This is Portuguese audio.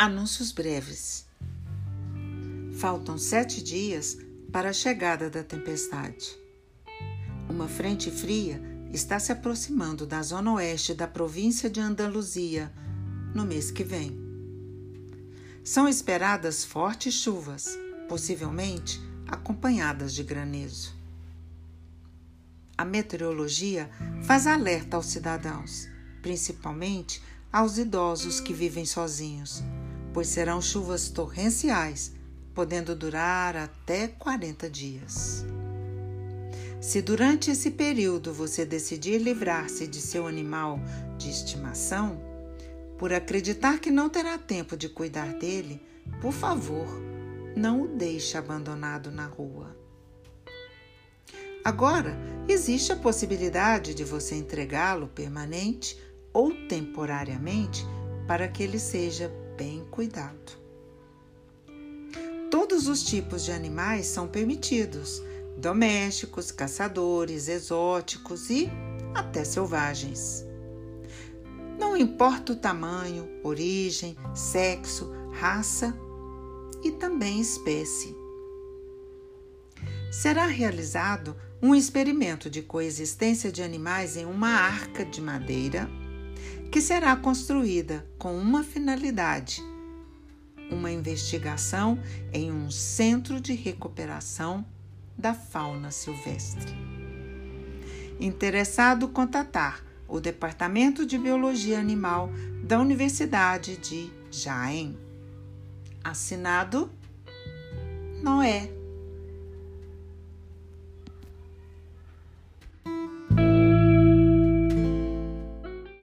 Anúncios breves. Faltam sete dias para a chegada da tempestade. Uma frente fria está se aproximando da zona oeste da província de Andaluzia no mês que vem. São esperadas fortes chuvas, possivelmente acompanhadas de granizo. A meteorologia faz alerta aos cidadãos, principalmente aos idosos que vivem sozinhos pois serão chuvas torrenciais, podendo durar até 40 dias. Se durante esse período você decidir livrar-se de seu animal de estimação, por acreditar que não terá tempo de cuidar dele, por favor, não o deixe abandonado na rua. Agora, existe a possibilidade de você entregá-lo permanente ou temporariamente para que ele seja bem cuidado. Todos os tipos de animais são permitidos: domésticos, caçadores, exóticos e até selvagens. Não importa o tamanho, origem, sexo, raça e também espécie. Será realizado um experimento de coexistência de animais em uma arca de madeira que será construída com uma finalidade: uma investigação em um centro de recuperação da fauna silvestre. Interessado contatar o Departamento de Biologia Animal da Universidade de Jaén. Assinado Noé.